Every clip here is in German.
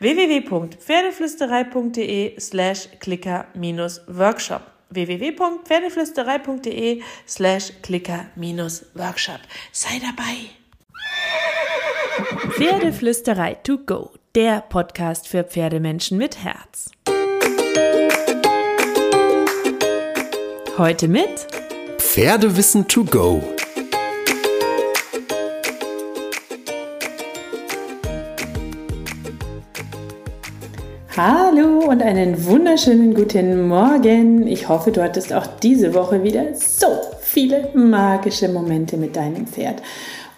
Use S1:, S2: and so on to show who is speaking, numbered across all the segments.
S1: www.pferdeflüsterei.de slash clicker-workshop www.pferdeflüsterei.de slash clicker-workshop Sei dabei!
S2: Pferdeflüsterei to go, der Podcast für Pferdemenschen mit Herz. Heute mit
S3: Pferdewissen to go
S4: Hallo und einen wunderschönen guten Morgen. Ich hoffe, du hattest auch diese Woche wieder so viele magische Momente mit deinem Pferd.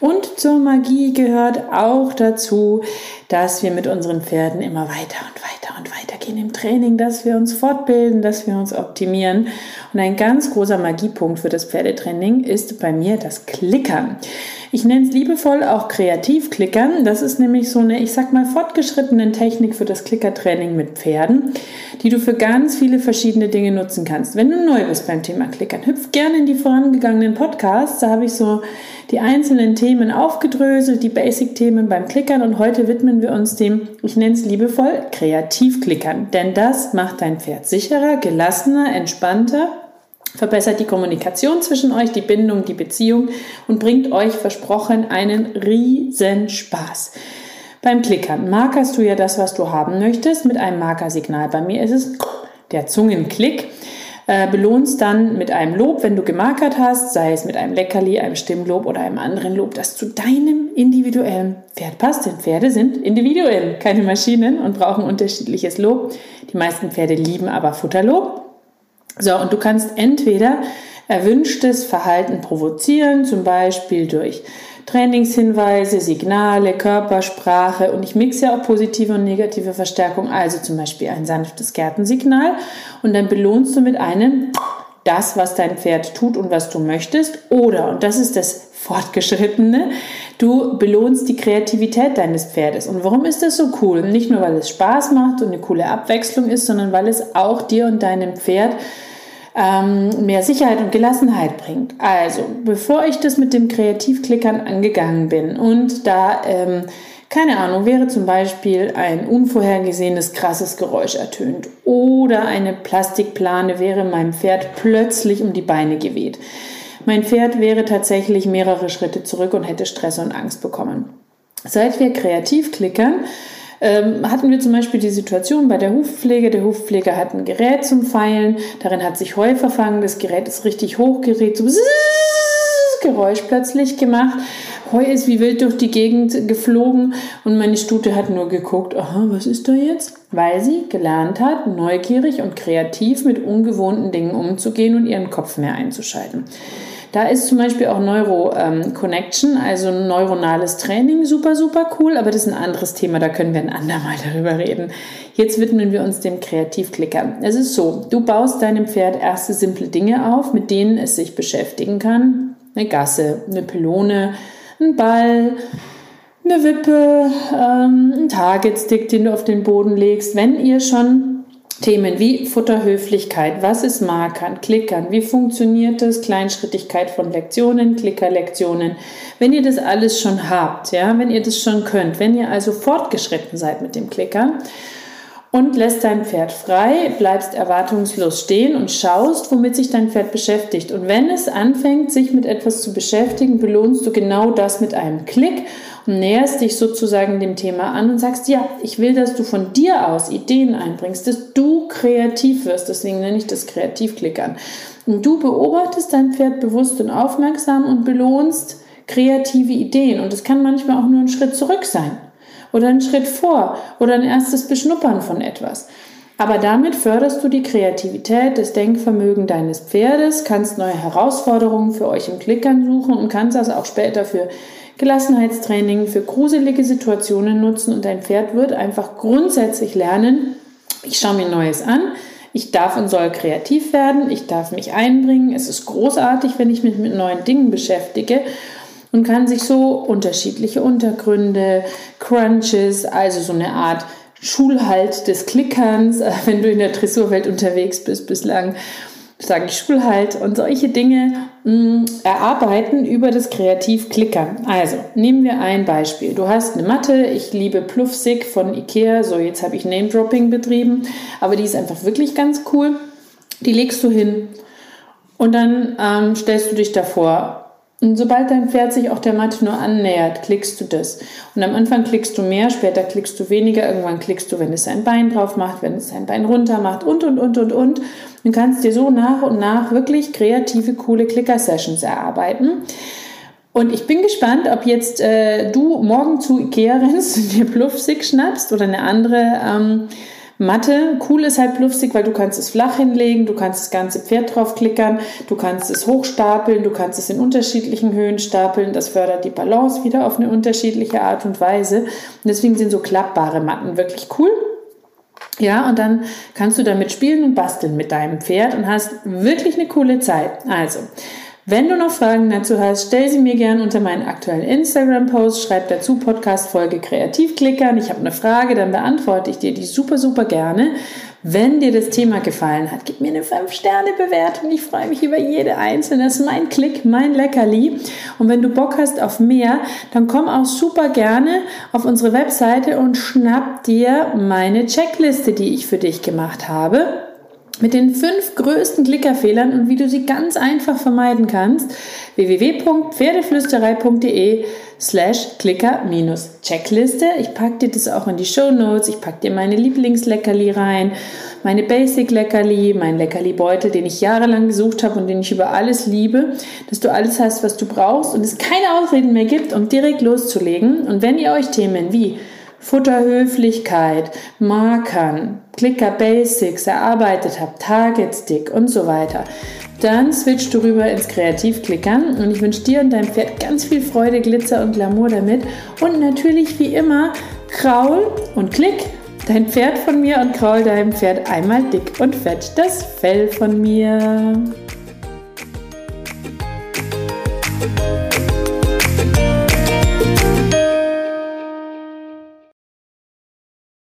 S4: Und zur Magie gehört auch dazu, dass wir mit unseren Pferden immer weiter und weiter und weiter gehen im Training, dass wir uns fortbilden, dass wir uns optimieren. Und ein ganz großer Magiepunkt für das Pferdetraining ist bei mir das Klickern. Ich nenne es liebevoll auch Kreativklickern. Das ist nämlich so eine, ich sag mal, fortgeschrittene Technik für das Klickertraining mit Pferden, die du für ganz viele verschiedene Dinge nutzen kannst. Wenn du neu bist beim Thema Klickern, hüpf gerne in die vorangegangenen Podcasts. Da habe ich so die einzelnen Themen aufgedröselt, die Basic-Themen beim Klickern und heute widmen wir uns dem, ich nenne es liebevoll, Kreativklickern. Denn das macht dein Pferd sicherer, gelassener, entspannter verbessert die Kommunikation zwischen euch, die Bindung, die Beziehung und bringt euch versprochen einen riesen Spaß. Beim Klickern markerst du ja das, was du haben möchtest, mit einem Markersignal. Bei mir ist es der Zungenklick. Äh, belohnst dann mit einem Lob, wenn du gemarkert hast, sei es mit einem Leckerli, einem Stimmlob oder einem anderen Lob, das zu deinem individuellen Pferd passt. Denn Pferde sind individuell, keine Maschinen und brauchen unterschiedliches Lob. Die meisten Pferde lieben aber Futterlob so, und du kannst entweder erwünschtes Verhalten provozieren, zum Beispiel durch Trainingshinweise, Signale, Körpersprache und ich mixe ja auch positive und negative Verstärkung, also zum Beispiel ein sanftes Gärtensignal und dann belohnst du mit einem das, was dein Pferd tut und was du möchtest oder, und das ist das Fortgeschrittene, du belohnst die Kreativität deines Pferdes. Und warum ist das so cool? Nicht nur, weil es Spaß macht und eine coole Abwechslung ist, sondern weil es auch dir und deinem Pferd ähm, mehr Sicherheit und Gelassenheit bringt. Also, bevor ich das mit dem Kreativklickern angegangen bin und da, ähm, keine Ahnung, wäre zum Beispiel ein unvorhergesehenes krasses Geräusch ertönt oder eine Plastikplane wäre meinem Pferd plötzlich um die Beine geweht mein Pferd wäre tatsächlich mehrere Schritte zurück und hätte Stress und Angst bekommen. Seit wir kreativ klickern, ähm, hatten wir zum Beispiel die Situation bei der Hufpflege. Der Hufpfleger hat ein Gerät zum Feilen, darin hat sich Heu verfangen, das Gerät ist richtig hochgerät, so Geräusch plötzlich gemacht. Heu ist wie wild durch die Gegend geflogen und meine Stute hat nur geguckt, aha, was ist da jetzt? Weil sie gelernt hat, neugierig und kreativ mit ungewohnten Dingen umzugehen und ihren Kopf mehr einzuschalten. Da ist zum Beispiel auch Neuro ähm, Connection, also neuronales Training, super, super cool, aber das ist ein anderes Thema, da können wir ein andermal darüber reden. Jetzt widmen wir uns dem Kreativklicker. Es ist so, du baust deinem Pferd erste simple Dinge auf, mit denen es sich beschäftigen kann. Eine Gasse, eine Pylone, ein Ball, eine Wippe, ähm, ein Targetstick, den du auf den Boden legst. Wenn ihr schon Themen wie Futterhöflichkeit, was ist Markern, Klickern, wie funktioniert das, Kleinschrittigkeit von Lektionen, Klickerlektionen. Wenn ihr das alles schon habt, ja, wenn ihr das schon könnt, wenn ihr also fortgeschritten seid mit dem Klickern und lässt dein Pferd frei, bleibst erwartungslos stehen und schaust, womit sich dein Pferd beschäftigt. Und wenn es anfängt, sich mit etwas zu beschäftigen, belohnst du genau das mit einem Klick näherst dich sozusagen dem Thema an und sagst, ja, ich will, dass du von dir aus Ideen einbringst, dass du kreativ wirst. Deswegen nenne ich das Kreativklickern. Und du beobachtest dein Pferd bewusst und aufmerksam und belohnst kreative Ideen. Und es kann manchmal auch nur ein Schritt zurück sein oder ein Schritt vor oder ein erstes Beschnuppern von etwas. Aber damit förderst du die Kreativität, das Denkvermögen deines Pferdes, kannst neue Herausforderungen für euch im Klickern suchen und kannst das auch später für Gelassenheitstraining, für gruselige Situationen nutzen und dein Pferd wird einfach grundsätzlich lernen, ich schaue mir Neues an, ich darf und soll kreativ werden, ich darf mich einbringen, es ist großartig, wenn ich mich mit neuen Dingen beschäftige und kann sich so unterschiedliche Untergründe, Crunches, also so eine Art Schulhalt des Klickerns, wenn du in der Dressurwelt unterwegs bist bislang, sage ich Schulhalt und solche Dinge mh, mm, erarbeiten über das Kreativ-Klickern. Also, nehmen wir ein Beispiel. Du hast eine Matte, ich liebe Pluffsig von Ikea, so jetzt habe ich Name-Dropping betrieben, aber die ist einfach wirklich ganz cool. Die legst du hin und dann ähm, stellst du dich davor und sobald dein Pferd sich auch der Matte nur annähert, klickst du das. Und am Anfang klickst du mehr, später klickst du weniger, irgendwann klickst du, wenn es sein Bein drauf macht, wenn es sein Bein runter macht und, und, und, und, und. Du kannst dir so nach und nach wirklich kreative, coole Clicker-Sessions erarbeiten. Und ich bin gespannt, ob jetzt äh, du morgen zu Ikea rennst und dir Pluffsig schnappst oder eine andere ähm, Matte. Cool ist halt lustig, weil du kannst es flach hinlegen, du kannst das ganze Pferd draufklickern, du kannst es hochstapeln, du kannst es in unterschiedlichen Höhen stapeln. Das fördert die Balance wieder auf eine unterschiedliche Art und Weise. Und deswegen sind so klappbare Matten wirklich cool. Ja, und dann kannst du damit spielen und basteln mit deinem Pferd und hast wirklich eine coole Zeit. Also, wenn du noch Fragen dazu hast, stell sie mir gerne unter meinen aktuellen Instagram-Post, schreib dazu Podcast-Folge Kreativklickern. Ich habe eine Frage, dann beantworte ich dir die super, super gerne. Wenn dir das Thema gefallen hat, gib mir eine 5-Sterne-Bewertung. Ich freue mich über jede einzelne. Das ist mein Klick, mein Leckerli. Und wenn du Bock hast auf mehr, dann komm auch super gerne auf unsere Webseite und schnapp dir meine Checkliste, die ich für dich gemacht habe mit den fünf größten Klickerfehlern und wie du sie ganz einfach vermeiden kannst. www.pferdeflüsterei.de slash Klicker-Checkliste. Ich packe dir das auch in die Show Notes. Ich packe dir meine Lieblingsleckerli rein, meine Basic-Leckerli, mein Leckerli-Beutel, den ich jahrelang gesucht habe und den ich über alles liebe, dass du alles hast, was du brauchst und es keine Ausreden mehr gibt, um direkt loszulegen. Und wenn ihr euch Themen wie Futterhöflichkeit, Markern, Clicker Basics erarbeitet habt, Target Stick und so weiter, dann switcht du rüber ins Kreativklickern und ich wünsche dir und deinem Pferd ganz viel Freude, Glitzer und Glamour damit und natürlich wie immer Kraul und Klick dein Pferd von mir und kraul deinem Pferd einmal dick und fett das Fell von mir.